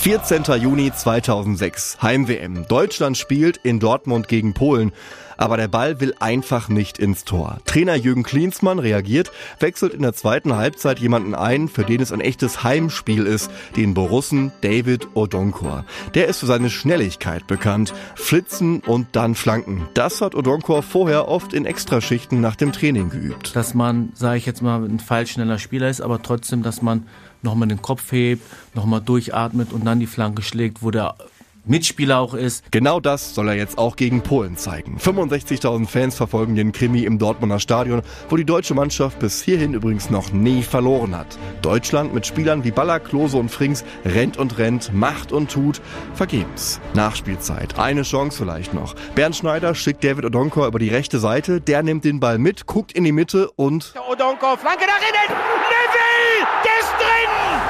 14. Juni 2006, Heim-WM. Deutschland spielt in Dortmund gegen Polen. Aber der Ball will einfach nicht ins Tor. Trainer Jürgen Klinsmann reagiert, wechselt in der zweiten Halbzeit jemanden ein, für den es ein echtes Heimspiel ist, den Borussen David Odonkor. Der ist für seine Schnelligkeit bekannt. Flitzen und dann Flanken. Das hat Odonkor vorher oft in Extraschichten nach dem Training geübt. Dass man, sage ich jetzt mal, ein feilschneller Spieler ist, aber trotzdem, dass man nochmal den Kopf hebt, nochmal durchatmet und dann die Flanke schlägt, wo der Mitspieler auch ist. Genau das soll er jetzt auch gegen Polen zeigen. 65.000 Fans verfolgen den Krimi im Dortmunder Stadion, wo die deutsche Mannschaft bis hierhin übrigens noch nie verloren hat. Deutschland mit Spielern wie Baller, Klose und Frings rennt und rennt, macht und tut, vergebens. Nachspielzeit, eine Chance vielleicht noch. Bernd Schneider schickt David Odonkor über die rechte Seite, der nimmt den Ball mit, guckt in die Mitte und... Odonkor, Flanke nach innen! Neville! Der ist drin!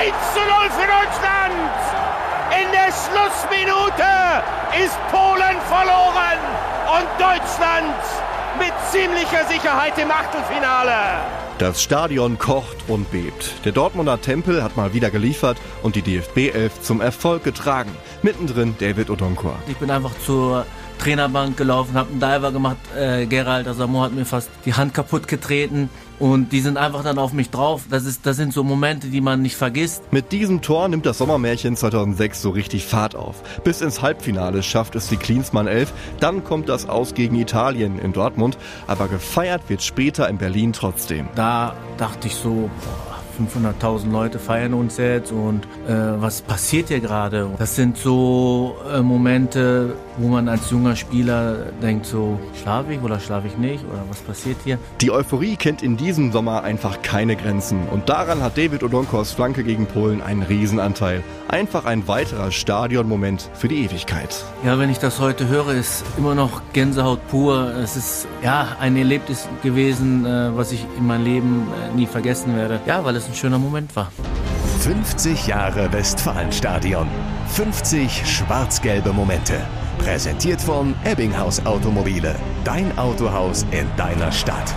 Der ist drin! 1 zu 0 für Deutschland! In der Schlussminute ist Polen verloren und Deutschland mit ziemlicher Sicherheit im Achtelfinale. Das Stadion kocht und bebt. Der Dortmunder Tempel hat mal wieder geliefert und die DFB 11 zum Erfolg getragen. Mittendrin David Odonkor. Ich bin einfach zur Trainerbank gelaufen, habe einen Diver gemacht. Äh, Gerald Asamo hat mir fast die Hand kaputt getreten. Und die sind einfach dann auf mich drauf. Das, ist, das sind so Momente, die man nicht vergisst. Mit diesem Tor nimmt das Sommermärchen 2006 so richtig Fahrt auf. Bis ins Halbfinale schafft es die Klinsmann 11. Dann kommt das Aus gegen Italien in Dortmund. Aber gefeiert wird später in Berlin trotzdem. Da dachte ich so, 500.000 Leute feiern uns jetzt und äh, was passiert hier gerade? Das sind so äh, Momente, wo man als junger Spieler denkt so, schlafe ich oder schlafe ich nicht oder was passiert hier? Die Euphorie kennt in diesem Sommer einfach keine Grenzen und daran hat David Odonkors Flanke gegen Polen einen Riesenanteil. Einfach ein weiterer Stadionmoment für die Ewigkeit. Ja, wenn ich das heute höre, ist immer noch Gänsehaut pur. Es ist ja ein Erlebnis gewesen, äh, was ich in meinem Leben äh, nie vergessen werde. Ja, weil es ein schöner Moment war. 50 Jahre Westfalenstadion. 50 schwarz-gelbe Momente. Präsentiert von Ebbinghaus Automobile. Dein Autohaus in deiner Stadt.